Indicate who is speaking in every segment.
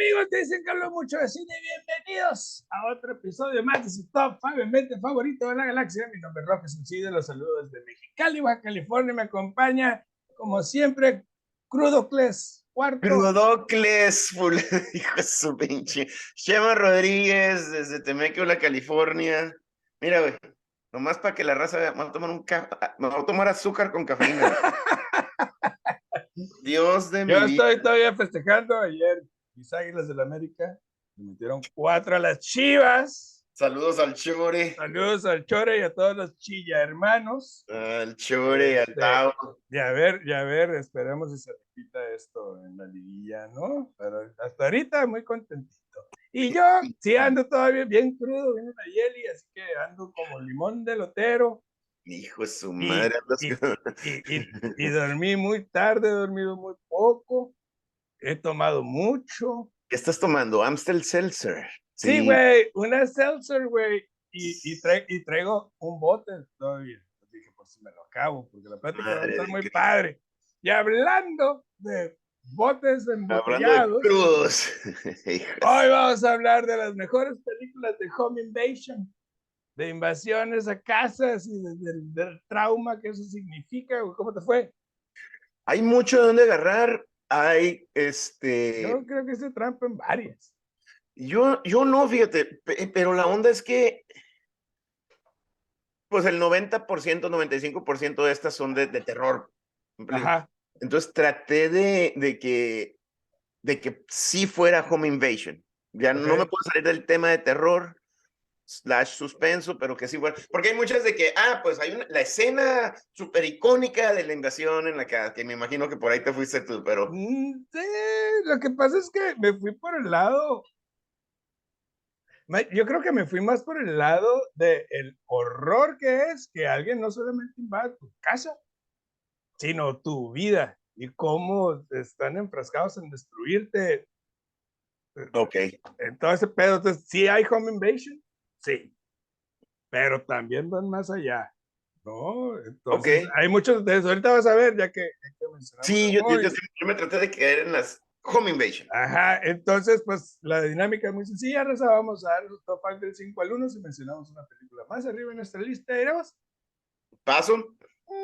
Speaker 1: amigos? Te dicen que hablo mucho de cine. Bienvenidos a otro episodio más de su top 5 mente favorito de la galaxia. Mi nombre es Roque Suicide, los saludos desde Mexicali, Baja California. Me acompaña, como siempre, Crudocles, cuarto.
Speaker 2: Crudocles, hijo de su pinche. Chema Rodríguez, desde Temecula, California. Mira, güey, nomás para que la raza vea, me voy a tomar un me voy a tomar azúcar con cafeína. Dios de mi
Speaker 1: Yo estoy todavía festejando ayer mis Águilas del la América. Le metieron cuatro a las Chivas.
Speaker 2: Saludos al Chore.
Speaker 1: Saludos al Chore y a todos los Chilla hermanos.
Speaker 2: Al Chore, al
Speaker 1: Este,
Speaker 2: Tao.
Speaker 1: Ya ver, ya ver, esperemos si se repita esto en la liguilla, ¿no? Pero hasta ahorita muy contentito. Y yo sí ando todavía bien crudo, bien una yeli, así que ando como limón de lotero.
Speaker 2: Hijo de su
Speaker 1: Y-
Speaker 2: madre.
Speaker 1: y- Y, y, y dormí muy tarde, he dormido muy poco, he tomado mucho.
Speaker 2: ¿Qué estás tomando? Amstel Seltzer.
Speaker 1: Sí, güey, una seltzer, güey, y, y, tra- y traigo un bote todavía. Dije, pues si me lo acabo, porque la plática va a
Speaker 2: Madre
Speaker 1: estar
Speaker 2: de
Speaker 1: muy
Speaker 2: Cristo.
Speaker 1: padre. Y hablando de botes
Speaker 2: de
Speaker 1: embotellados,
Speaker 2: de
Speaker 1: hoy vamos a hablar de las mejores películas de home invasion, de invasiones a casas y de- del, del trauma que eso significa. ¿Cómo te fue?
Speaker 2: Hay mucho de dónde agarrar. Hay este.
Speaker 1: Yo creo que hice trampa en varias.
Speaker 2: Yo, yo no, fíjate, pe- pero la onda es que, pues el 90%, 95% de estas son de, de terror.
Speaker 1: Ajá.
Speaker 2: Entonces traté de, de que, de que sí fuera home invasion. Ya no me puedo salir del tema de terror slash suspenso, pero que sí fuera. Porque hay muchas de que, ah, pues hay una, la escena súper icónica de la invasión en la que, que me imagino que por ahí te fuiste tú, pero
Speaker 1: Mm, sí, lo que pasa es que me fui por el lado. Yo creo que me fui más por el lado del horror que es que alguien no solamente invada tu casa, sino tu vida y cómo están enfrascados en destruirte.
Speaker 2: ok.
Speaker 1: En todo ese pedo. Entonces, sí hay home invasion, sí, pero también van más allá. ¿No? Entonces,
Speaker 2: Ok.
Speaker 1: hay muchos de eso. Ahorita vas a ver, ya que, ya que
Speaker 2: Sí, yo, yo- yo- me traté de caer en las home invasion.
Speaker 1: Ajá, entonces, pues la dinámica es muy sencilla, Rosa. Vamos a dar los top 5 del 5 al 1 si mencionamos una película más arriba en nuestra lista. ¿Iremos?
Speaker 2: Paso.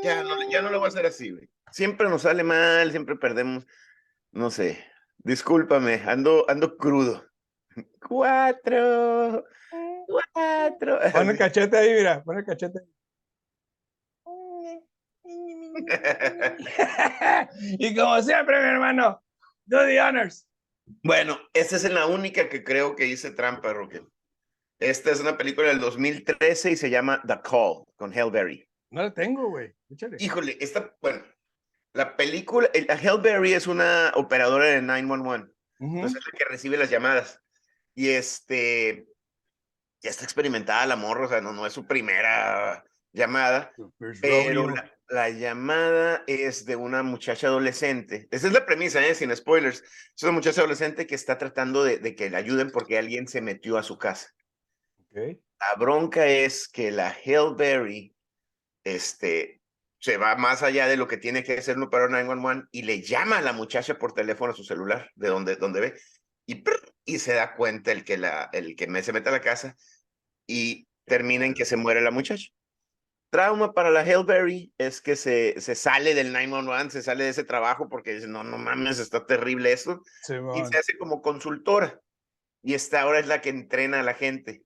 Speaker 2: Ya no, ya no lo voy a hacer así, güey. Siempre nos sale mal, siempre perdemos. No sé. Discúlpame, ando, ando crudo. Cuatro. Cuatro.
Speaker 1: Pon el cachete ahí, mira, pon el cachete. y como siempre, mi hermano, do the honors.
Speaker 2: Bueno, esta es la única que creo que hice trampa, Roque. Esta es una película del 2013 y se llama The Call, con Halle Berry.
Speaker 1: No la tengo, güey.
Speaker 2: Híjole, esta, bueno, la película, el- la Halle Berry es una operadora de 911.
Speaker 1: Ujú.
Speaker 2: Entonces es la que recibe las llamadas. Y este, ya está experimentada la morra, o sea, no, no es su primera llamada, pero la, la llamada es de una muchacha adolescente. Esa es la premisa, ¿eh? sin spoilers. Es una muchacha adolescente que está tratando de, de que le ayuden porque alguien se metió a su casa.
Speaker 1: Ok.
Speaker 2: La bronca es que la Halle Berry este, se va más allá de lo que tiene que hacer operador 911 y le llama a la muchacha por teléfono a su celular, de donde, donde ve, y, prr, y se da cuenta el que, la, el que me, se mete a la casa y termina en que se muere la muchacha. Trauma para la Halle Berry es que se, se sale del 911, se sale de ese trabajo porque dice, no, no mames, está terrible esto, y
Speaker 1: Simón,
Speaker 2: se hace como consultora. Y esta ahora es la que entrena a la gente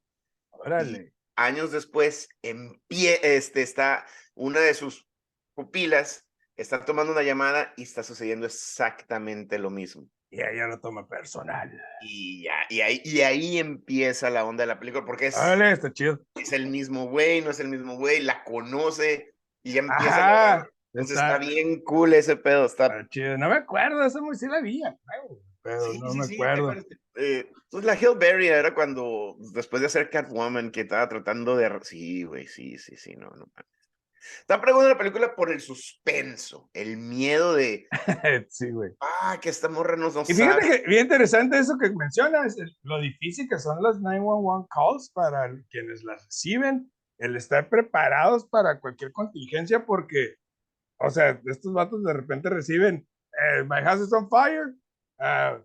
Speaker 1: Órale.
Speaker 2: años después, en pie, este, está una de sus pupilas, está tomando una llamada y está sucediendo exactamente lo mismo.
Speaker 1: Y ella lo toma personal.
Speaker 2: Y, ya, y, ahí, y ahí empieza la onda de la película, porque es,
Speaker 1: Órale, está chido.
Speaker 2: es el mismo güey, no es el mismo güey, la conoce y ya empieza.
Speaker 1: Ajá.
Speaker 2: Entonces
Speaker 1: está-
Speaker 2: está bien cool ese pedo, está
Speaker 1: Está chido. No me acuerdo, muy sí la vi, pero
Speaker 2: Sí,
Speaker 1: no
Speaker 2: sí,
Speaker 1: me
Speaker 2: sí, ¿te
Speaker 1: acuerdo.
Speaker 2: acuerdas? Eh, pues la Hillberry era cuando, después de hacer Catwoman, que estaba tratando de... Sí, güey, sí, sí, sí, no, no. Estaba preguntando la película por el suspenso, el miedo de,
Speaker 1: sí, güey.
Speaker 2: ah, que esta morra no, no
Speaker 1: Y fíjate
Speaker 2: sabe.
Speaker 1: que bien interesante eso que mencionas, el- lo difícil que son las 911 calls para quienes las reciben, el estar preparados para cualquier contingencia, porque, o sea, estos vatos de repente reciben, eh, my house is on fire, ah,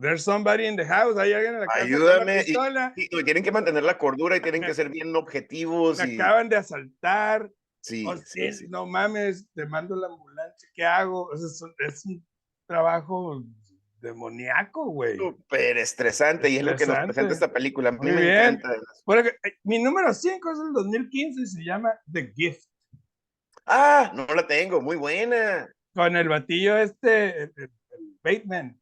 Speaker 1: There's somebody in the house, hay alguien en la casa
Speaker 2: Ayúdame.
Speaker 1: con
Speaker 2: Y, y tienen que mantener la cordura y tienen que ser bien objetivos.
Speaker 1: me
Speaker 2: Y,
Speaker 1: acaban de asaltar,
Speaker 2: sí,
Speaker 1: o
Speaker 2: sí,
Speaker 1: no mames, te mando la ambulancia, ¿qué hago? O sea, es, un- es un trabajo demoníaco, güey.
Speaker 2: Súper estresante y es lo que nos presenta esta película. A mí
Speaker 1: Muy
Speaker 2: me
Speaker 1: bien.
Speaker 2: encanta.
Speaker 1: Porque, eh, mi número 5 es del 2015 y se llama The Gift.
Speaker 2: Ah, no la tengo, muy buena.
Speaker 1: Con el batillo este, el- el Bateman,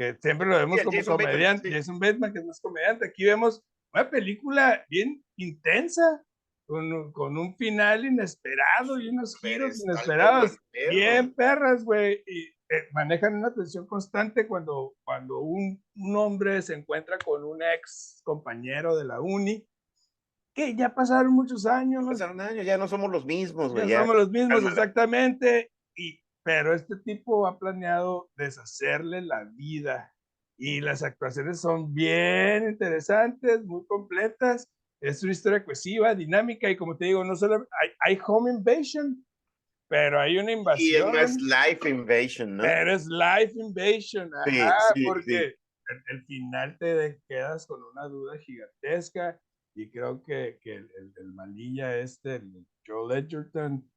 Speaker 1: que siempre lo vemos
Speaker 2: Sí,
Speaker 1: como
Speaker 2: Jason Bateman,
Speaker 1: comediante.
Speaker 2: sí.
Speaker 1: Jason Bateman, que es más comediante. Aquí vemos una película bien intensa, con, un- con un final inesperado y unos giros inesperados.
Speaker 2: bien
Speaker 1: perras, güey. Y eh, manejan una tensión constante cuando, cuando un, un hombre se encuentra con un ex compañero de la uni, que ya pasaron muchos años,
Speaker 2: Pasaron años, ya no somos los mismos, güey.
Speaker 1: ya
Speaker 2: ya.
Speaker 1: somos los mismos,
Speaker 2: cálmala.
Speaker 1: exactamente. Y, pero este tipo ha planeado deshacerle la vida. Y las actuaciones son bien interesantes, muy completas. Es una historia cohesiva, dinámica. Y como te digo, no solo hay, hay home invasion, pero hay una
Speaker 2: Y es
Speaker 1: invasión.
Speaker 2: más Life Invasion, ¿no?
Speaker 1: Pero es life invasion,
Speaker 2: Sí,
Speaker 1: ajá,
Speaker 2: sí,
Speaker 1: porque
Speaker 2: sí.
Speaker 1: El, el final te quedas con una duda gigantesca y creo que, que el, el- el malilla este, el Joel Edgerton,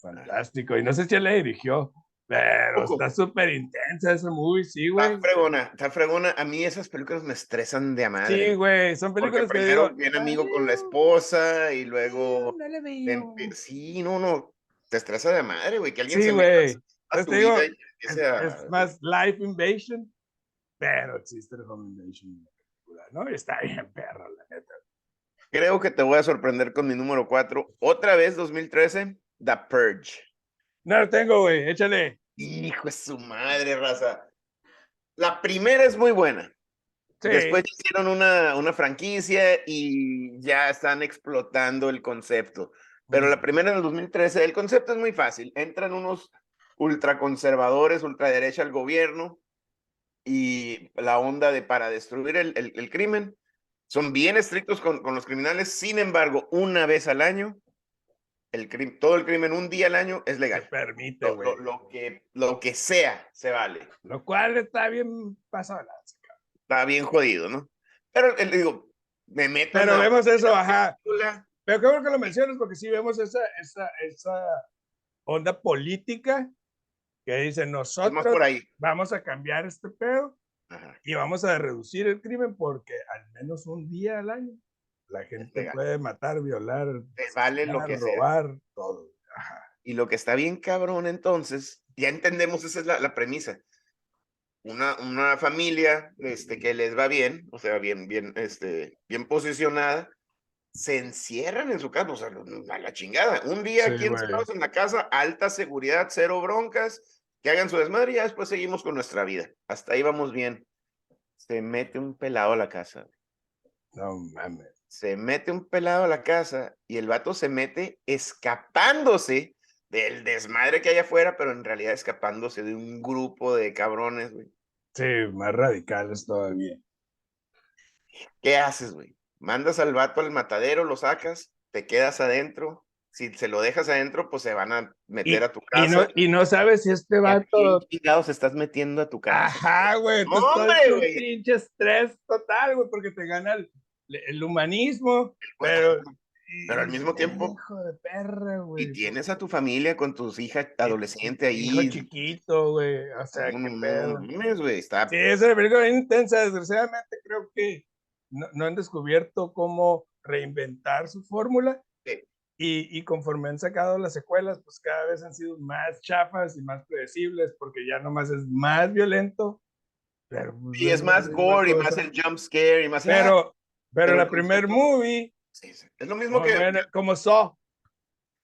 Speaker 1: fantástico. Y no sé si él le dirigió, pero está súper intensa esa movie, sí, güey.
Speaker 2: Está fregona, está fregona. A mí esas películas me estresan de a madre.
Speaker 1: Sí, güey, son
Speaker 2: Porque
Speaker 1: películas que
Speaker 2: primero
Speaker 1: digo,
Speaker 2: bien amigo con la
Speaker 1: "Ay,
Speaker 2: esposa y luego...
Speaker 1: no le
Speaker 2: te
Speaker 1: veo".
Speaker 2: empe- Sí, no, no. Te estresa de madre, güey. Que alguien
Speaker 1: Sí,
Speaker 2: se
Speaker 1: güey. te digo, Es,
Speaker 2: a...
Speaker 1: es más life invasion, pero existe home invasion en la película, ¿no? Y está bien perro, la neta.
Speaker 2: Creo que te voy a sorprender con mi número 4. Otra vez 2013, The Purge.
Speaker 1: No lo tengo, güey, échale.
Speaker 2: Hijo de su madre, raza. La primera es muy buena.
Speaker 1: Sí.
Speaker 2: Después hicieron una, una franquicia y ya están explotando el concepto. Pero la primera en el 2013, el concepto es muy fácil. Entran unos ultraconservadores, ultraderecha al gobierno y la onda de para destruir el, el- el crimen. Son bien estrictos con, con los criminales. Sin embargo, una vez al año, el crim- todo el crimen un día al año es
Speaker 1: se
Speaker 2: legal.
Speaker 1: permite,
Speaker 2: Lo,
Speaker 1: güey.
Speaker 2: lo- lo que, lo que sea se vale.
Speaker 1: Lo cual está bien pasado.
Speaker 2: Está bien jodido, ¿no? Pero eh, digo, me meto en
Speaker 1: Pero
Speaker 2: la
Speaker 1: vemos eso, ajá.
Speaker 2: película,
Speaker 1: Pero qué bueno que lo mencionas, porque sí vemos esa, esa, esa onda política que dice nosotros
Speaker 2: por ahí.
Speaker 1: vamos a cambiar este pedo
Speaker 2: Ajá.
Speaker 1: y vamos a reducir el crimen porque al menos un día al año la gente
Speaker 2: legal.
Speaker 1: puede matar, violar,
Speaker 2: Te vale lo que sea.
Speaker 1: robar, todo. Ajá.
Speaker 2: Y lo que está bien cabrón entonces, ya entendemos, esa es la, la premisa. Una, una familia este, que les va bien, o sea, bien, bien, este, bien posicionada, se encierran en su casa, o sea, a la chingada. Un día
Speaker 1: Sí,
Speaker 2: aquí encerrados en la casa, alta seguridad, cero broncas, que hagan su desmadre y ya después seguimos con nuestra vida. Hasta ahí vamos bien. Se mete un pelado a la casa.
Speaker 1: No mames.
Speaker 2: Se mete un pelado a la casa y el vato se mete escapándose del desmadre que hay afuera, pero en realidad escapándose de un grupo de cabrones, güey.
Speaker 1: Sí, más radicales todavía.
Speaker 2: ¿Qué haces, güey? Mandas al vato al matadero, lo sacas, te quedas adentro. Si se lo dejas adentro, pues se van a meter a tu
Speaker 1: Y
Speaker 2: casa.
Speaker 1: no, y no sabes si este
Speaker 2: ¿Y a quién
Speaker 1: vato
Speaker 2: chingados estás metiendo a tu casa?
Speaker 1: Ajá, güey.
Speaker 2: ¡Hombre, güey!
Speaker 1: pinche estrés total, güey, porque te gana el, el humanismo, pero.
Speaker 2: Pero al mismo tiempo-
Speaker 1: Hijo de perra, güey.
Speaker 2: Y tienes a tu familia con tus hijas adolescentes
Speaker 1: Hijo
Speaker 2: ahí.
Speaker 1: chiquito, güey. O sea,
Speaker 2: No,
Speaker 1: qué
Speaker 2: no,
Speaker 1: pedo.
Speaker 2: no mames, güey, está
Speaker 1: Sí, es una película intensa. Desgraciadamente, creo que no, no han descubierto cómo reinventar su fórmula.
Speaker 2: Sí.
Speaker 1: Y, y conforme han sacado las secuelas, pues cada vez han sido más chafas y más predecibles, porque ya nomás es más violento. Pero, pues,
Speaker 2: Y es más gore y más el jump scare y más.
Speaker 1: Pero, pero,
Speaker 2: Pero
Speaker 1: la
Speaker 2: el
Speaker 1: primer movie,
Speaker 2: Sí, sí. Es lo mismo
Speaker 1: como,
Speaker 2: que
Speaker 1: como Saw.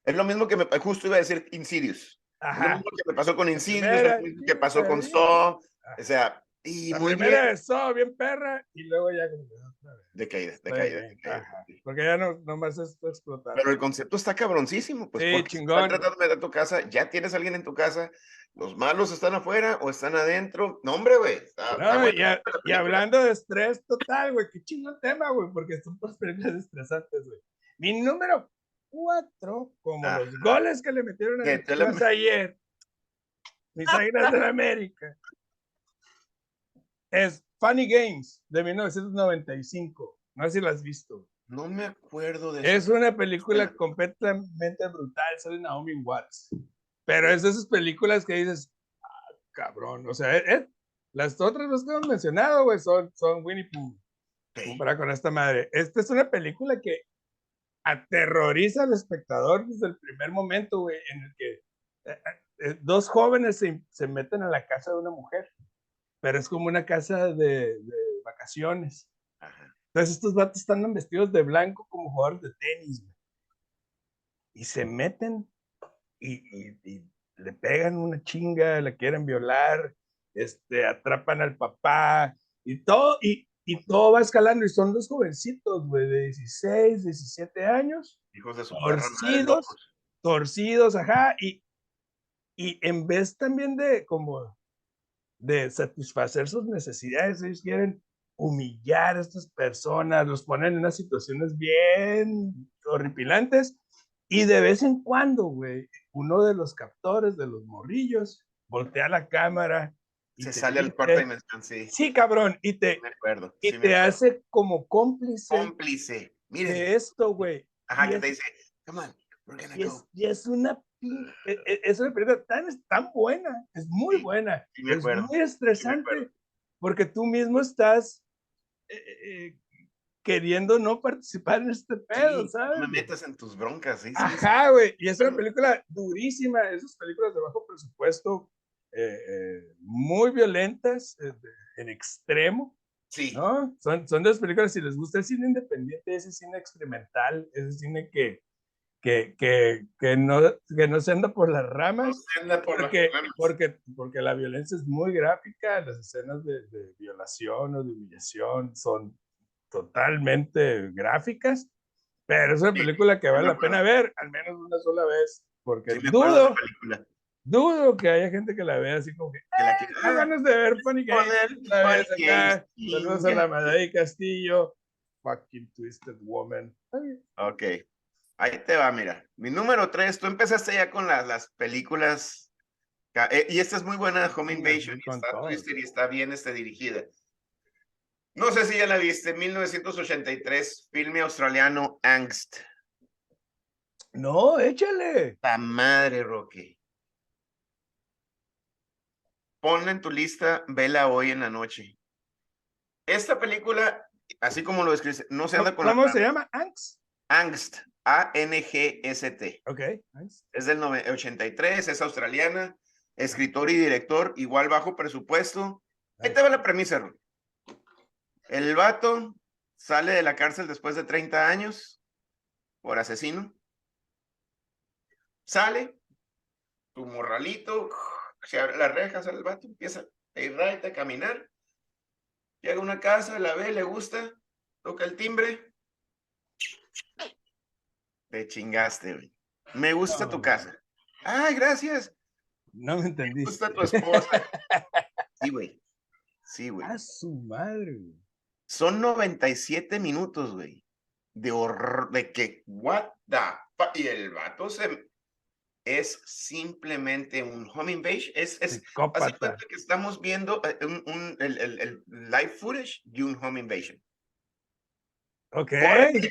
Speaker 2: es lo mismo que me justo iba a decir Insidious. Es lo
Speaker 1: Ajá.
Speaker 2: mismo que me pasó con Insidious,
Speaker 1: primera,
Speaker 2: lo mismo que pasó con. Saw. O sea, y
Speaker 1: La
Speaker 2: muy
Speaker 1: primera
Speaker 2: bien.
Speaker 1: de Saw, bien perra, y luego ya como que otra vez.
Speaker 2: Decaída,
Speaker 1: Está
Speaker 2: decaída,
Speaker 1: bien,
Speaker 2: decaída.
Speaker 1: ajá. Porque ya no nomás es explotar.
Speaker 2: Pero el concepto está cabroncísimo, pues.
Speaker 1: Sí, chingón.
Speaker 2: Están tratando de meter a tu casa, ya tienes a alguien en tu casa, los malos están afuera o están adentro. No, hombre, güey.
Speaker 1: No, y, hablando de estrés total, güey, qué chingón tema, güey, porque son dos películas estresantes, güey. Mi número cuatro, como los goles que le metieron a
Speaker 2: Que
Speaker 1: mis
Speaker 2: te la-
Speaker 1: Chivas ayer, mis águilas de la América. Es Funny Games de 1995. No sé si la has visto.
Speaker 2: No me acuerdo de
Speaker 1: Es una película completamente brutal, sale Naomi Watts. Pero es de esas películas que dices, ah, cabrón, o sea, eh, las otras dos que hemos mencionado, güey, son, son Winnie Pooh. Para con esta madre. Esta es una película que aterroriza al espectador desde el primer momento, güey, en el que eh, eh, dos jóvenes se, se, meten a la casa de una mujer, pero es como una casa de, de vacaciones. Entonces estos vatos están vestidos de blanco como jugadores de tenis. Y se meten y, y, y, le pegan una chinga, la quieren violar, este, atrapan al papá y todo, y, y todo va escalando y son dos jovencitos, güey, de 16, 17 años.
Speaker 2: Hijos de su
Speaker 1: torcidos, torcidos, ajá, y, y en vez también de como de satisfacer sus necesidades, ellos quieren humillar a estas personas, los ponen en unas situaciones bien horripilantes y de vez en cuando, güey, uno de los captores de los morrillos voltea la cámara
Speaker 2: se sale al cuarto dimensión, sí.
Speaker 1: Sí, cabrón, y te,
Speaker 2: me acuerdo,
Speaker 1: y te hace como cómplice.
Speaker 2: Cómplice, mire.
Speaker 1: De esto, güey.
Speaker 2: Ajá, que te dice, come on, we're
Speaker 1: y, es, y es, una es una película tan, tan buena, es muy
Speaker 2: sí,
Speaker 1: buena,
Speaker 2: sí
Speaker 1: es muy estresante, porque tú mismo estás eh, eh, queriendo no participar en este pedo,
Speaker 2: sí,
Speaker 1: ¿sabes?
Speaker 2: Me metas en tus broncas, sí.
Speaker 1: Ajá, güey, y es una película durísima, esas películas de bajo presupuesto, eh, eh, muy violentas eh, en extremo.
Speaker 2: Sí.
Speaker 1: ¿no? Son, son dos películas, si les gusta el cine independiente, ese cine experimental, ese cine que, que, que, que, no, que no se anda por las ramas.
Speaker 2: No por
Speaker 1: porque,
Speaker 2: las ramas.
Speaker 1: Porque, porque la violencia es muy gráfica, las escenas de, de violación o de humillación son totalmente gráficas, pero es una película que vale la pena ver al menos una sola vez, porque
Speaker 2: Sí,
Speaker 1: dudo,
Speaker 2: la
Speaker 1: dudo que haya gente que la vea así como que,
Speaker 2: Que la
Speaker 1: "Eh,
Speaker 2: quiera-
Speaker 1: tengo ganas de ver otra vez
Speaker 2: Funny
Speaker 1: acá, saludos a la Madai Castillo, fucking twisted woman.
Speaker 2: Ok. Ahí te va, mira. Mi número tres, tú empezaste ya con las, las películas. eh, y esta es muy buena, Home Invasion. está twisted y está bien este, dirigida. No sé si ya la viste, 1983, filme australiano Angst.
Speaker 1: No, échale.
Speaker 2: La madre, Rocky. Ponla en tu lista, vela hoy en la noche. Esta película, así como lo describes, no se anda con la
Speaker 1: ¿Cómo se llama? Angst.
Speaker 2: Angst, A-N-G-S-T.
Speaker 1: Ok. Angst.
Speaker 2: Es del nove- 83, es australiana, escritor y director, igual bajo presupuesto. Ahí te va la premisa, Ron. El vato sale de la cárcel después de 30 años por asesino. Sale, tu morralito, se abre la reja, sale el vato, empieza a ir right, a caminar. Llega a una casa, la ve, le gusta, toca el timbre. Te chingaste, güey. Me gusta tu casa. Ay, gracias.
Speaker 1: No me
Speaker 2: Me
Speaker 1: entendiste.
Speaker 2: gusta tu esposa. Sí, güey. Sí, güey.
Speaker 1: A su madre. güey.
Speaker 2: Son 97 minutos, güey. De horror, de que, what the fuck. Y el vato se. Es simplemente un home invasion. Es, es, que estamos viendo eh, un, un- el, el, el live footage de un home invasion.
Speaker 1: Ok.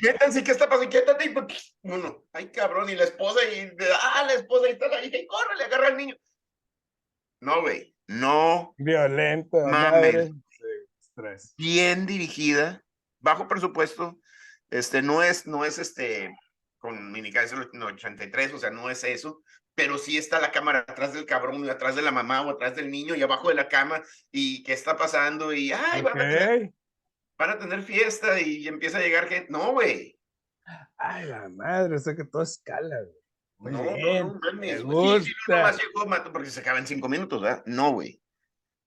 Speaker 2: Métanse, ¿qué está pasando? Quédate. y pues, Uno, ay, cabrón, y la esposa, y ah, la esposa, y hija, y corre, le agarra al niño. No, güey, no,
Speaker 1: Violento.
Speaker 2: Mames.
Speaker 1: estrés.
Speaker 2: bien dirigida, bajo presupuesto, este, no es, no es este, con Minicais del 83, o sea, no es eso, pero sí está la cámara atrás del cabrón, y atrás de la mamá o atrás del niño, y abajo de la cama, y qué está pasando, y ay, van, a tener,
Speaker 1: Ok.
Speaker 2: Van a tener fiesta, y empieza a llegar gente, no, güey.
Speaker 1: Ay, la madre, o sea que todo escala, güey. Muy
Speaker 2: No, no,
Speaker 1: bien.
Speaker 2: no
Speaker 1: me
Speaker 2: güey. Sí, sí,
Speaker 1: gusta.
Speaker 2: no, llegó, mato, porque se acaba en cinco minutos, ¿verdad? No, güey.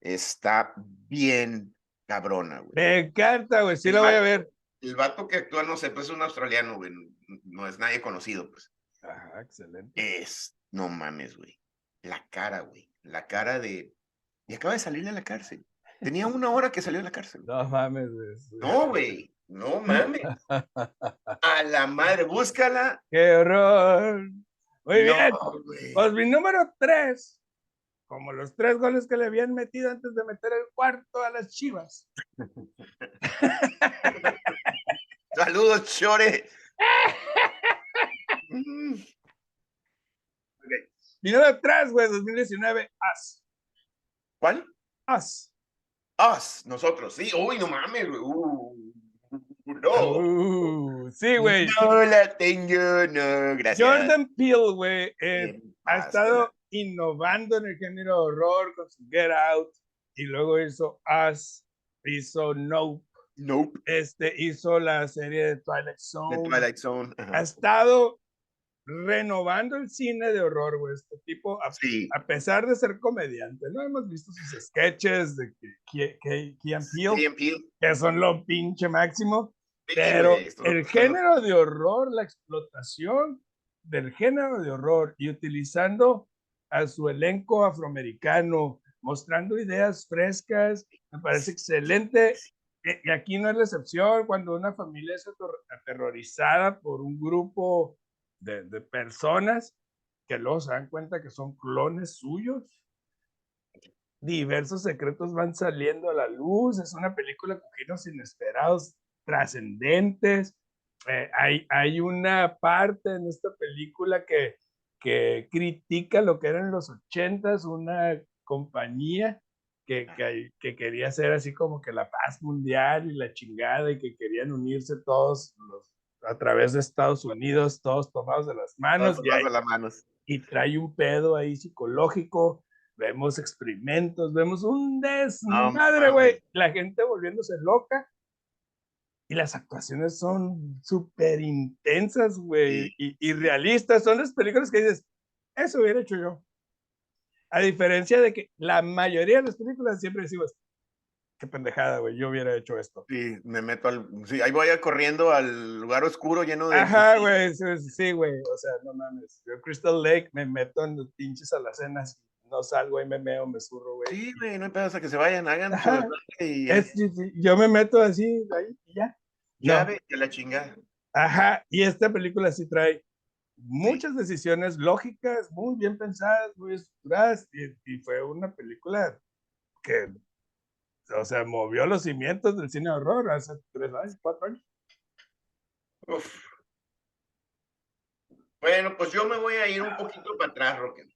Speaker 2: Está bien cabrona, güey.
Speaker 1: Me encanta, güey. Sí
Speaker 2: El
Speaker 1: lo voy a ver.
Speaker 2: El vato que actúa, no sé, pues es un australiano, güey. no- No es nadie conocido, pues.
Speaker 1: Ajá, excelente.
Speaker 2: Es, no mames, güey. La cara, güey. La cara de. Y acaba de salir de la cárcel. Tenía una hora que salió de la cárcel.
Speaker 1: No mames, güey.
Speaker 2: No, güey. No mames. A la madre, búscala.
Speaker 1: Qué horror. Muy bien.
Speaker 2: Güey.
Speaker 1: Pues mi número tres como los tres goles que le habían metido antes de meter el cuarto a las chivas.
Speaker 2: Saludos, Chore. Mm.
Speaker 1: Vino de atrás, güey, 2019, As.
Speaker 2: ¿Cuál?
Speaker 1: As.
Speaker 2: Us, nosotros, sí. Uy, no mames, güey. Uh, no.
Speaker 1: Uh, sí, güey.
Speaker 2: No la tengo, no, gracias.
Speaker 1: Jordan Peele, güey, eh, ha estado innovando en el género de horror con su Get Out y luego hizo Us, hizo Nope,
Speaker 2: Nope.
Speaker 1: este, hizo la serie de Twilight Zone.
Speaker 2: Twilight Zone.
Speaker 1: Ha estado renovando el cine de horror, güey. Este tipo, a,
Speaker 2: Sí.
Speaker 1: a pesar de ser comediante, ¿no? Hemos visto sus sketches de que, que, que, Peele,
Speaker 2: Peele.
Speaker 1: que son lo pinche máximo. Pero el género de horror, la explotación del género de horror y utilizando a su elenco afroamericano, mostrando ideas frescas, me parece excelente. Y aquí no es la excepción, cuando una familia es aterrorizada por un grupo de, de personas que luego se dan cuenta que son clones suyos. Diversos secretos van saliendo a la luz, es una película con giros inesperados trascendentes. Eh, hay, hay una parte en esta película que, que critica lo que eran los ochentas, una compañía que, que, que quería hacer así como que la paz mundial y la chingada y que querían unirse todos los, a través de Estados Unidos, todos tomados de las manos
Speaker 2: Todos
Speaker 1: y, hay-
Speaker 2: de las manos.
Speaker 1: y trae un pedo ahí psicológico. Vemos experimentos, vemos un desmadre, güey. La gente volviéndose loca. Y las actuaciones son súper intensas, güey.
Speaker 2: Sí,
Speaker 1: Y, y realistas. Son las películas que dices, eso hubiera hecho yo. A diferencia de que la mayoría de las películas siempre decimos, qué pendejada, güey, yo hubiera hecho esto.
Speaker 2: Sí, me meto al. Sí, ahí voy a corriendo al lugar oscuro lleno de.
Speaker 1: Ajá, güey, sí, sí, güey. O sea, no mames. Yo Crystal Lake me meto en los pinches alacenas, no salgo y me meo, me zurro, güey.
Speaker 2: Sí, güey, no hay hasta que se vayan, hagan
Speaker 1: Ajá.
Speaker 2: y
Speaker 1: Es- sí, sí, yo me meto así, ahí, y ya. No.
Speaker 2: llave de la chingada.
Speaker 1: Ajá, y esta película sí trae muchas decisiones lógicas, muy bien pensadas, muy estructuradas, y, y fue una película que, o sea, movió los cimientos del cine de horror hace tres años, cuatro años.
Speaker 2: Uf. Bueno, pues yo me voy a ir un poquito para atrás, Roque.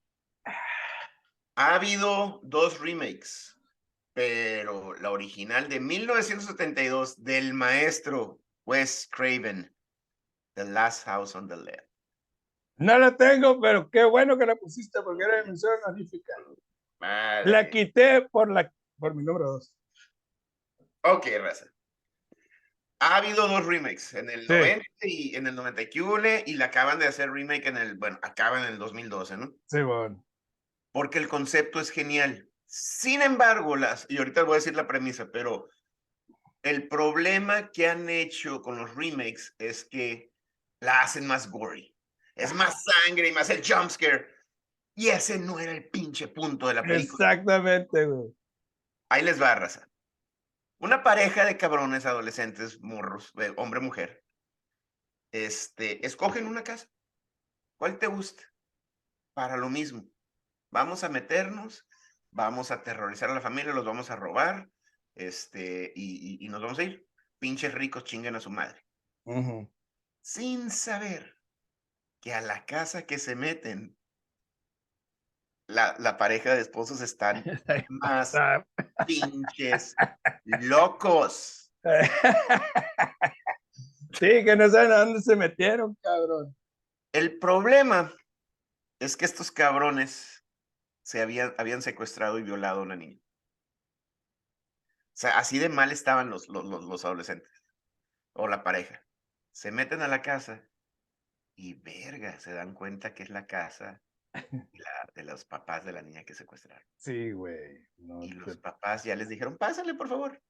Speaker 2: Ha habido dos remakes, pero la original de 1972 del maestro Wes Craven, The Last House on the Left.
Speaker 1: No la tengo, pero qué bueno que la pusiste porque era de mención honorífica.
Speaker 2: Madre.
Speaker 1: La quité por, la, por mi número dos.
Speaker 2: Ok, raza. Ha habido dos remakes, en el
Speaker 1: Sí.
Speaker 2: 90 y en el 91, y la acaban de hacer remake en el, bueno, acaban en el 2012, ¿no?
Speaker 1: Sí, bueno.
Speaker 2: porque el concepto es genial. Sin embargo, las, y ahorita voy a decir la premisa, pero el problema que han hecho con los remakes es que la hacen más gory. Es más sangre y más el jumpscare. Y ese no era el pinche punto de la película.
Speaker 1: Exactamente, güey.
Speaker 2: Ahí les va, raza. Una pareja de cabrones adolescentes, morros, hombre-mujer, este, escogen una casa. ¿Cuál te gusta? Para lo mismo. Vamos a meternos, vamos a aterrorizar a la familia, los vamos a robar, este, y, y- y nos vamos a ir. Pinches ricos chinguen a su madre. Sin saber que a la casa que se meten, la, la pareja de esposos están más pinches locos.
Speaker 1: Sí, que no saben a dónde se metieron, cabrón.
Speaker 2: El problema es que estos cabrones se habían, habían secuestrado y violado a una niña. O sea, así de mal estaban los, los, los, los adolescentes o la pareja. Se meten a la casa y verga, se dan cuenta que es la casa la- de los papás de la niña que secuestraron.
Speaker 1: Sí, güey. no
Speaker 2: Y los papás ya les dijeron, pásale, por favor.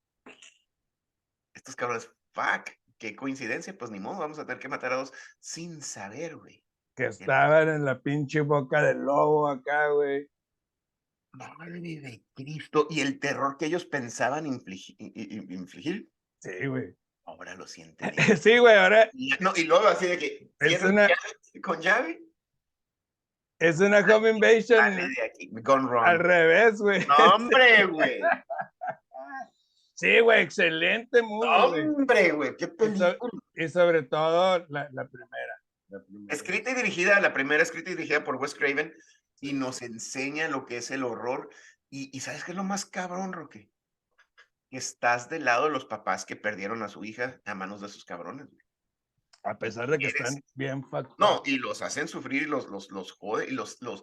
Speaker 2: Estos cabrones, fuck, qué coincidencia, pues ni modo, vamos a tener que matar a dos sin saber, güey.
Speaker 1: que estaban en la pinche boca del lobo acá, güey.
Speaker 2: Madre de Cristo. Y el terror que ellos pensaban infligir,
Speaker 1: Sí, güey.
Speaker 2: ahora lo sienten.
Speaker 1: Sí, güey, ahora
Speaker 2: no, y luego así de que
Speaker 1: Es una-
Speaker 2: con llave.
Speaker 1: Es una home invasion.
Speaker 2: De aquí. Gone wrong.
Speaker 1: Al revés, güey.
Speaker 2: No, hombre, güey.
Speaker 1: Sí, güey, excelente movie.
Speaker 2: Hombre, güey, qué película.
Speaker 1: y sobre todo la, la primera. la primera.
Speaker 2: Escrita y dirigida, la primera escrita y dirigida por Wes Craven, y nos enseña lo que es el horror. Y, y ¿sabes qué es lo más cabrón, Roque? Que estás del lado de los papás que perdieron a su hija a manos de sus cabrones.
Speaker 1: A pesar de que
Speaker 2: Eres-
Speaker 1: están bien fucked
Speaker 2: No, y los hacen sufrir, y los, los, los jode, y los, los,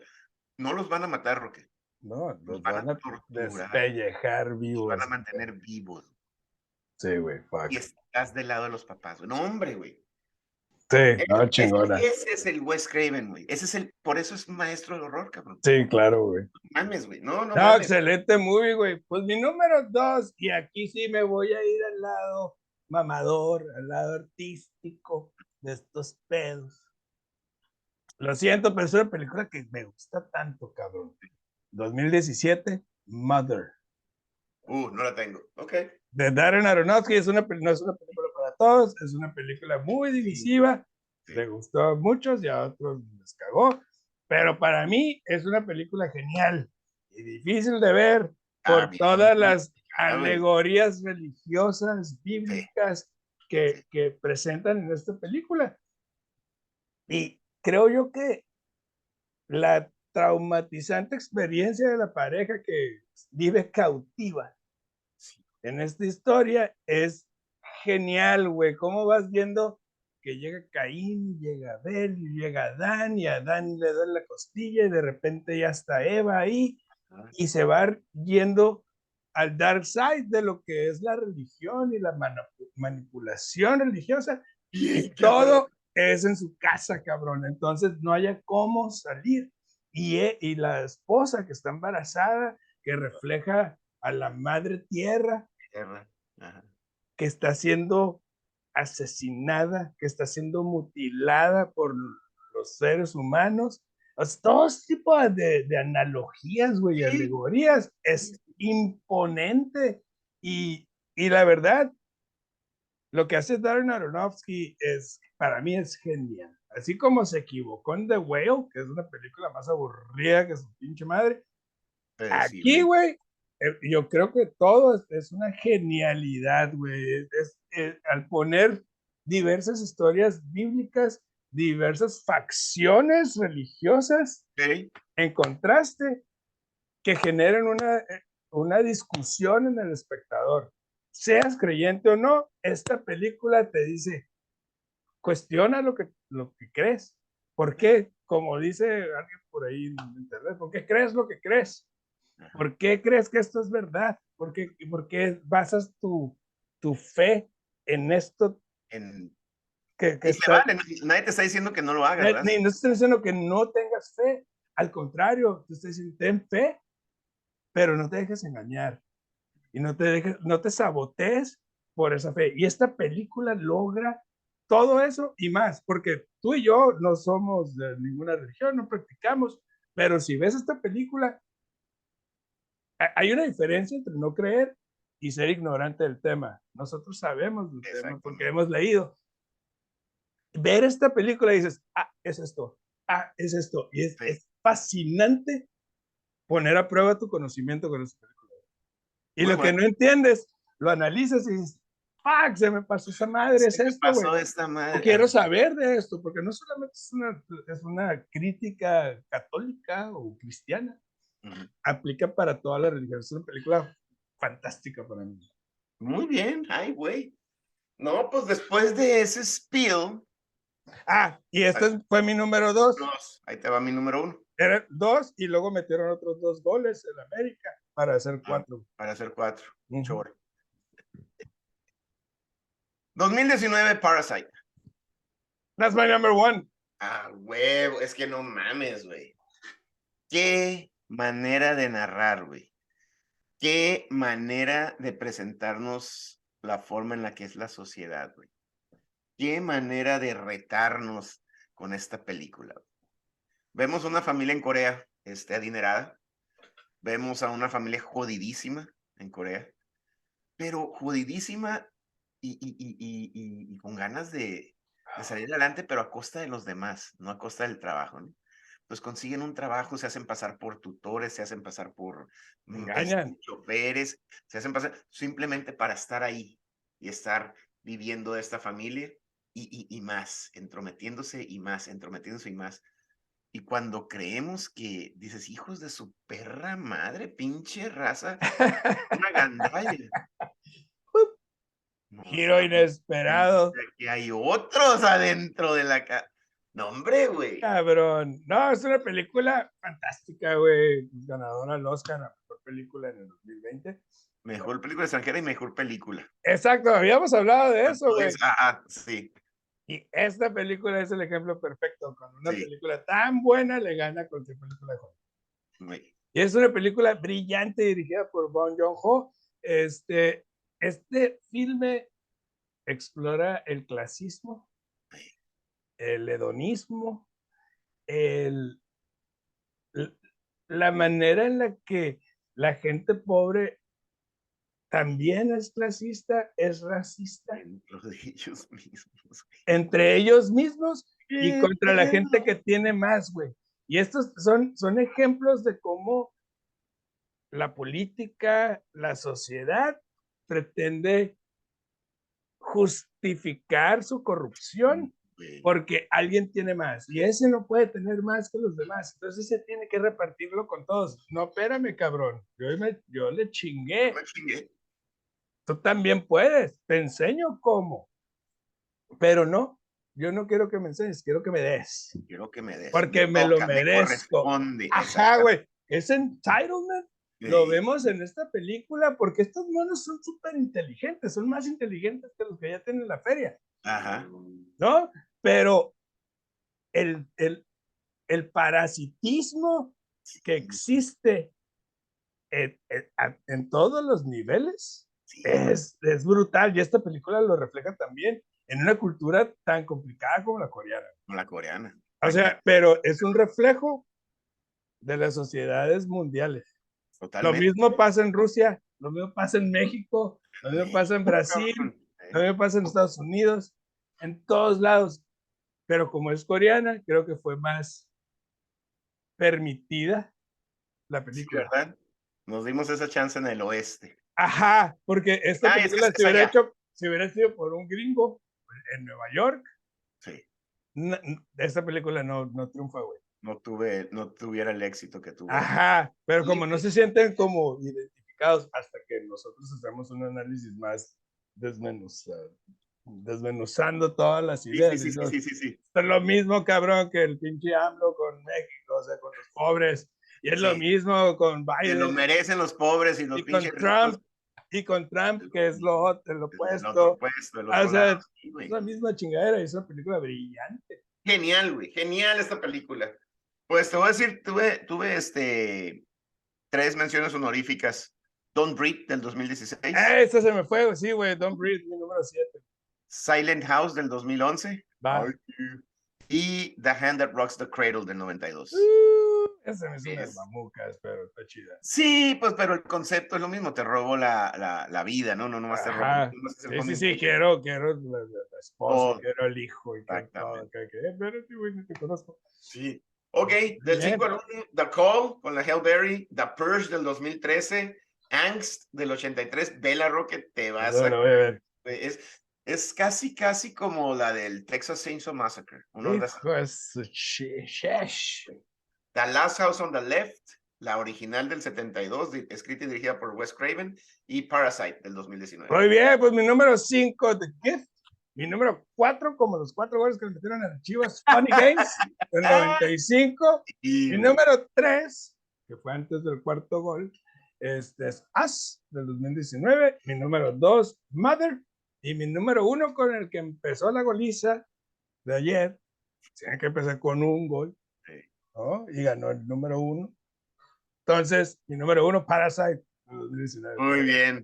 Speaker 2: no los van a matar, Roque.
Speaker 1: No, los
Speaker 2: van a
Speaker 1: van a
Speaker 2: torturar.
Speaker 1: despellejar
Speaker 2: Los
Speaker 1: vivos.
Speaker 2: van a mantener vivos.
Speaker 1: Sí, güey, fuck.
Speaker 2: Y estás del lado de los papás. güey. No, hombre, güey.
Speaker 1: Sí, no, chingona.
Speaker 2: Ese es el Wes Craven, güey. Ese es el, por eso es maestro del horror, cabrón.
Speaker 1: Sí, claro, güey.
Speaker 2: Mames, güey. No, no,
Speaker 1: No,
Speaker 2: mames.
Speaker 1: excelente movie, güey. Pues mi número dos, y aquí sí me voy a ir al lado mamador, al lado artístico de estos pedos. Lo siento, pero es una película que me gusta tanto, cabrón. 2017, Mother.
Speaker 2: Uh, no la tengo. Ok.
Speaker 1: De Darren Aronofsky es una, no es una película para todos, es una película muy divisiva.
Speaker 2: Sí.
Speaker 1: Le gustó a muchos y a otros les cagó. Pero para mí es una película genial y difícil de ver por
Speaker 2: Ah,
Speaker 1: todas las
Speaker 2: ah.
Speaker 1: Alegorías religiosas, bíblicas que, que presentan en esta película. Y creo yo que la traumatizante experiencia de la pareja que vive cautiva en esta historia es genial, güey. ¿Cómo vas viendo que llega Caín, llega Abel, llega Adán, y a Adán le da la costilla, y de repente ya está Eva ahí,
Speaker 2: Ah.
Speaker 1: y se va yendo al dark side de lo que es la religión y la manipulación religiosa, y todo es en su casa, cabrón. Entonces no haya cómo salir. Y, e- y la esposa que está embarazada, que refleja a la madre tierra,
Speaker 2: Tierra. Ajá.
Speaker 1: que está siendo asesinada, que está siendo mutilada por los seres humanos. O sea, todo ese tipo de, de analogías, güey,
Speaker 2: Sí.
Speaker 1: alegorías, es imponente. Y, y la verdad, lo que hace Darren Aronofsky es, para mí es genial. Así como se equivocó en The Whale, que es una película más aburrida que su pinche madre,
Speaker 2: sí,
Speaker 1: Aquí, güey, eh, yo creo que todo es, es una genialidad, güey. Es, eh, al poner diversas historias bíblicas, diversas facciones religiosas
Speaker 2: Ok.
Speaker 1: en contraste, que generen una, eh, una discusión en el espectador. Seas creyente o no, esta película te dice, cuestiona lo que, lo que crees. ¿Por qué? Como dice alguien por ahí en internet, ¿por qué crees lo que crees? ¿Por qué crees que esto es verdad? ¿Por qué, por qué basas tu, tu fe en esto
Speaker 2: En...
Speaker 1: que, que está-
Speaker 2: vale, nadie- te está diciendo que no lo hagas,
Speaker 1: ni- no te estoy diciendo que no tengas fe, al contrario, te estoy diciendo, ten fe, pero no te dejes engañar y no te dejes, no te sabotees por esa fe. Y esta película logra todo eso y más, porque tú y yo no somos de ninguna religión, no practicamos, pero si ves esta película, ha- hay una diferencia entre no creer y ser ignorante del tema. Nosotros sabemos del tema porque hemos leído. Ver esta película y dices, ah, es esto, ah, es esto. Y es,
Speaker 2: Sí.
Speaker 1: es fascinante poner a prueba tu conocimiento con esta película. Y
Speaker 2: Muy
Speaker 1: lo que
Speaker 2: bueno.
Speaker 1: no entiendes, lo analizas y dices, fuck, se me pasó esa madre, es
Speaker 2: Se me
Speaker 1: esto,
Speaker 2: pasó esta madre.
Speaker 1: quiero saber de esto, porque no solamente es una, es una crítica católica o cristiana,
Speaker 2: Ujú.
Speaker 1: aplica para toda la religión. Es una película fantástica para mí.
Speaker 2: Muy bien, ay, güey. No, pues después de ese spiel,
Speaker 1: Ah, y este fue mi número dos.
Speaker 2: dos, ahí te va mi número uno,
Speaker 1: Eran dos y luego metieron otros dos goles en América para hacer cuatro.
Speaker 2: para hacer cuatro.
Speaker 1: Ujú.
Speaker 2: Chore. 2019 Parasite.
Speaker 1: That's my number one.
Speaker 2: Ah, huevo, es que no mames, güey. Qué manera de narrar, güey. Qué manera de presentarnos la forma en la que es la sociedad, güey. Qué manera de retarnos con esta película. güey. Vemos una familia en Corea, este, adinerada. Vemos a una familia jodidísima en Corea. Pero jodidísima y, y- y- y- con ganas de, de salir adelante, pero a costa de los demás, no a costa del trabajo, ¿no? pues consiguen un trabajo, se hacen pasar por tutores, se hacen pasar por choferes, se hacen pasar simplemente para estar ahí y estar viviendo esta familia y, y, y más, entrometiéndose y más, entrometiéndose y más. Y cuando creemos que dices, hijos de su perra madre, pinche raza, una gandalla. No,
Speaker 1: Giro
Speaker 2: mames,
Speaker 1: inesperado.
Speaker 2: Que hay otros adentro de la casa. No, hombre, güey.
Speaker 1: Cabrón. No, es una película fantástica, güey. Ganadora al Oscar a mejor película en el 2020.
Speaker 2: Mejor película extranjera y mejor película.
Speaker 1: Exacto, habíamos hablado de eso, güey.
Speaker 2: Entonces, ah, ah, sí.
Speaker 1: Y esta película es el ejemplo perfecto. Cuando una
Speaker 2: Sí.
Speaker 1: película tan buena le gana a cualquier película de Hollywood. Y es una película brillante dirigida por Bong Joon-ho. Este, este filme explora el clasismo, el hedonismo, el, la manera en la que la gente pobre también es clasista, es racista
Speaker 2: Dentro de ellos mismos. güey.
Speaker 1: entre ellos mismos y
Speaker 2: ¿Qué
Speaker 1: contra la gente que tiene más, güey. Y estos son, son ejemplos de cómo la política, la sociedad pretende justificar su corrupción
Speaker 2: Güey.
Speaker 1: porque alguien tiene más y ese no puede tener más que los demás. Entonces se tiene que repartirlo con todos. No, espérame, cabrón. Yo, me- yo le chingué.
Speaker 2: Me chingué.
Speaker 1: Tú también puedes. Te enseño cómo. Pero no, yo no quiero que me enseñes, quiero que me des.
Speaker 2: Quiero que me des.
Speaker 1: Porque me lo
Speaker 2: toca,
Speaker 1: merezco.
Speaker 2: corresponde.
Speaker 1: Ajá, güey. Ese entitlement lo
Speaker 2: Sí.
Speaker 1: vemos en esta película porque estos monos son súper inteligentes, son más inteligentes que los que ya tienen la feria,
Speaker 2: Ajá.
Speaker 1: ¿no? Pero el, el, el parasitismo que existe en, en- en todos los niveles
Speaker 2: Sí.
Speaker 1: es, es brutal y esta película lo refleja también en una cultura tan complicada como la coreana.
Speaker 2: Como la coreana.
Speaker 1: O sea, pero es un reflejo de las sociedades mundiales. Lo
Speaker 2: Totalmente.
Speaker 1: mismo pasa en Rusia, lo mismo pasa en México, lo mismo pasa en Brasil,
Speaker 2: Cabrón.
Speaker 1: lo mismo pasa en Estados Unidos, en todos lados. Pero como es coreana, creo que fue más permitida la
Speaker 2: Sí,
Speaker 1: película.
Speaker 2: ¿verdad? Nos dimos esa chance en el oeste.
Speaker 1: Ajá, porque esta
Speaker 2: Ah, es que
Speaker 1: película
Speaker 2: es
Speaker 1: se hubiera hecho, si hubiera sido por un gringo en Nueva York,
Speaker 2: Sí.
Speaker 1: na- n- esta película no, no triunfa, güey.
Speaker 2: No tuve, no tuviera el éxito que tuvo.
Speaker 1: Ajá, pero como no se sienten como identificados hasta que nosotros hacemos un análisis más desmenuzado, desmenuzando todas las ideas.
Speaker 2: sí, sí, sí, sí, sí.
Speaker 1: Es lo mismo, cabrón, que el pinche AMLO con México, o sea, con los pobres. Y es lo mismo con
Speaker 2: Que lo
Speaker 1: Biden
Speaker 2: merecen los pobres y los
Speaker 1: y con
Speaker 2: pinches
Speaker 1: Trump. Y con Trump, que es lo, opuesto.
Speaker 2: opuesto, el
Speaker 1: O
Speaker 2: otro
Speaker 1: sea,
Speaker 2: lado. Sí.
Speaker 1: Es la misma chingadera y es una película brillante.
Speaker 2: Genial, güey. Genial esta película. Pues te voy a decir, tuve, tuve este tres menciones honoríficas. Don't Breathe del 2016,
Speaker 1: ¡Eh, Esa se me fue, sí, güey, Don't Breathe, mi número 7.
Speaker 2: Silent House del 2011
Speaker 1: Va.
Speaker 2: Ay, y The Hand That Rocks the Cradle del 92.
Speaker 1: Uh, me suena mamucas, pero está chida.
Speaker 2: Sí, pues, pero el concepto es lo mismo, te robo la, la, la vida, ¿no? No, no más te robo.
Speaker 1: Ajá.
Speaker 2: nomás es el
Speaker 1: Sí, sí, sí, quiero, quiero la, esposa, quiero el hijo y.
Speaker 2: Exactamente.
Speaker 1: Que, eh, espérate, güey, no te conozco.
Speaker 2: Sí. Ok, del
Speaker 1: Bien.
Speaker 2: 5 al 1, The Call con la Hellberry, The Purge del 2013, Angst del 83, Bella Rocket, te vas a...
Speaker 1: la voy a ver.
Speaker 2: Es, es casi, casi como la del Texas Chainsaw Massacre. Así.
Speaker 1: Hijo de su.
Speaker 2: The Last House on the Left, la original del 72, di- escrita y dirigida por Wes Craven, y Parasite del 2019.
Speaker 1: Muy bien, pues mi número 5, The Gift. Mi número 4, como los cuatro goles que le metieron a las Chivas, Funny Games, del 95.
Speaker 2: Y,
Speaker 1: Mi número 3, que fue antes del cuarto gol, este es Us, del 2019. Mi número 2, Mother. Y mi número 1, con el que empezó la goliza de ayer, tiene que empezar con un gol. ¿No? Y ganó el número 1. Entonces, mi número 1, Parasite, del 2019.
Speaker 2: Muy bien.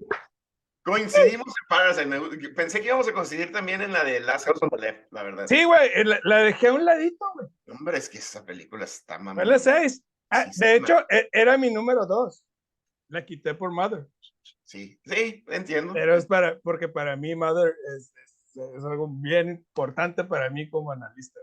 Speaker 2: Coincidimos en Parasite. pensé que íbamos a coincidir también en la de Last House on the Left, la verdad.
Speaker 1: Sí, güey, la, la dejé a un ladito, güey.
Speaker 2: Hombre, es que esa película está mamá.
Speaker 1: la 6. Ah,
Speaker 2: Sí,
Speaker 1: de hecho, e- era mi número 2. La quité por Mother.
Speaker 2: Sí, sí, entiendo.
Speaker 1: Pero es para, porque para mí Mother es, es, es algo bien importante para mí como analista.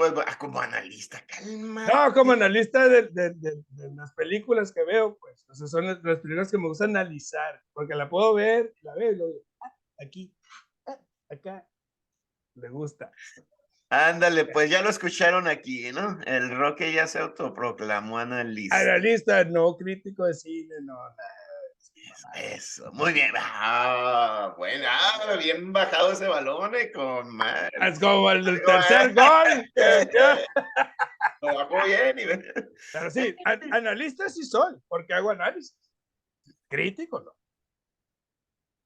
Speaker 2: Pues ah, como analista, calma.
Speaker 1: No, como analista de, de, de, de, las películas que veo, pues. O sea, son las, las, películas que me gusta analizar, porque la puedo ver, la veo y lo digo, ah, aquí, ah, acá, le gusta.
Speaker 2: Ándale, pues ya lo escucharon aquí, ¿no? El Roque ya se autoproclamó analista.
Speaker 1: Analista, no crítico de cine, no, nada.
Speaker 2: Eso, muy bien. Ah, bueno, ah, bien bajado ese balón eh, con mal.
Speaker 1: Es como el del tercer gol.
Speaker 2: Lo bajó bien. Y...
Speaker 1: Pero sí, an analista sí soy, porque hago análisis. Crítico, ¿no?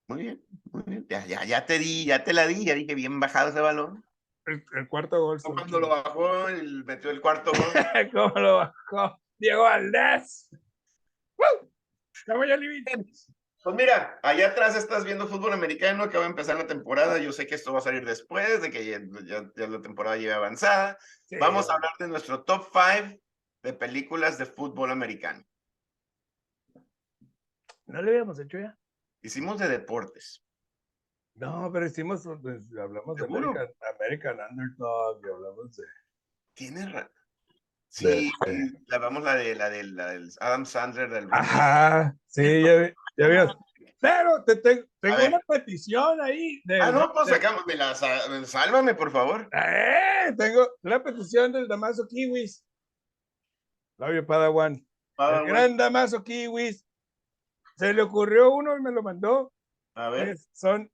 Speaker 2: Muy bien, muy bien. Ya, ya, ya te di, ya te la di, ya dije bien bajado ese balón.
Speaker 1: El, el cuarto gol.
Speaker 2: Cuando lo bajó, el, metió el cuarto gol.
Speaker 1: ¿Cómo lo bajó? Diego Valdés. ¡Woo!
Speaker 2: Pues mira, allá atrás estás viendo fútbol americano que va a empezar la temporada. Yo sé que esto va a salir después de que ya, ya, ya la temporada lleve avanzada. Sí. Vamos a hablar de nuestro top 5 de películas de fútbol americano.
Speaker 1: ¿No lo habíamos hecho ya?
Speaker 2: Hicimos de deportes.
Speaker 1: No, pero hicimos, pues, hablamos de American, American, Underdog y hablamos de...
Speaker 2: Tienes razón. Sí, de, la vamos la de la de la del Adam Sandler del
Speaker 1: Ajá, sí, ya, ya vimos. Pero te, te, tengo una petición ahí. De,
Speaker 2: ah, no, pues sacamos, me la, sálvame, por favor.
Speaker 1: Eh, tengo una petición del Damaso Kiwis. Labio Padawan. Padawan. El gran Damaso Kiwis. Se le ocurrió uno y me lo mandó.
Speaker 2: A ver.
Speaker 1: Es, son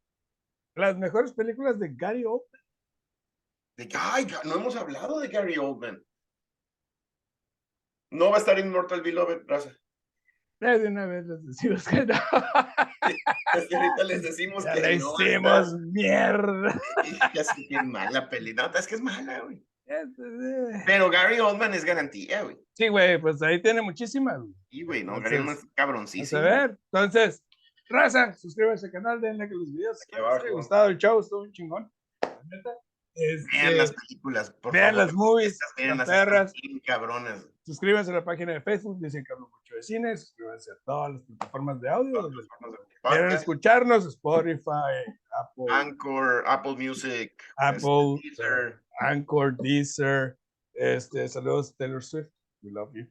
Speaker 1: las mejores películas de Gary Oldman.
Speaker 2: De, ay, no hemos hablado de Gary Oldman. No va a estar Immortal Beloved, raza.
Speaker 1: De una vez les decimos que no.
Speaker 2: Es que ahorita les decimos
Speaker 1: ya
Speaker 2: que
Speaker 1: le
Speaker 2: no.
Speaker 1: hicimos mierda.
Speaker 2: Ya sé que es mala peli. No, es que es mala, güey.
Speaker 1: Pero,
Speaker 2: Pero Gary Oldman es garantía, güey.
Speaker 1: Sí, güey, pues ahí tiene muchísimas.
Speaker 2: Sí, güey, no, Gary Oldman es cabroncísimo.
Speaker 1: A ver, entonces, raza, suscríbanse al canal, denle que los videos. Si les ha gustado el show, estuvo un chingón.
Speaker 2: Este, vean las películas, por
Speaker 1: vean
Speaker 2: favor.
Speaker 1: las movies,
Speaker 2: vean
Speaker 1: las
Speaker 2: las
Speaker 1: perras.
Speaker 2: cabrones.
Speaker 1: Suscríbanse a la página de Facebook, dicen que hablo mucho de cine. Suscríbanse a todas las plataformas de audio. Donde quieren escucharnos, Spotify, Apple,
Speaker 2: Anchor, Apple Music,
Speaker 1: Apple,
Speaker 2: este, Deezer.
Speaker 1: Anchor, Deezer. Este, saludos Taylor Swift. We love you.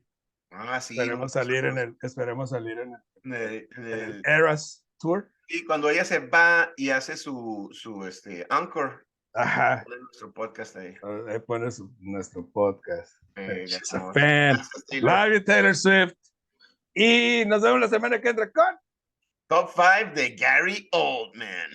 Speaker 2: Ah, sí.
Speaker 1: Esperemos salir en el, esperemos salir en el,
Speaker 2: en el, en
Speaker 1: en el
Speaker 2: el-
Speaker 1: Eras Tour.
Speaker 2: y cuando ella se va y hace su, su este, Anchor,
Speaker 1: Ajá.
Speaker 2: pone nuestro podcast ahí.
Speaker 1: Ahí pone su- nuestro podcast.
Speaker 2: Eh,
Speaker 1: She's a fan. Love you, Taylor Swift. Y nos vemos la semana que entra con.
Speaker 2: Top 5 de Gary Oldman.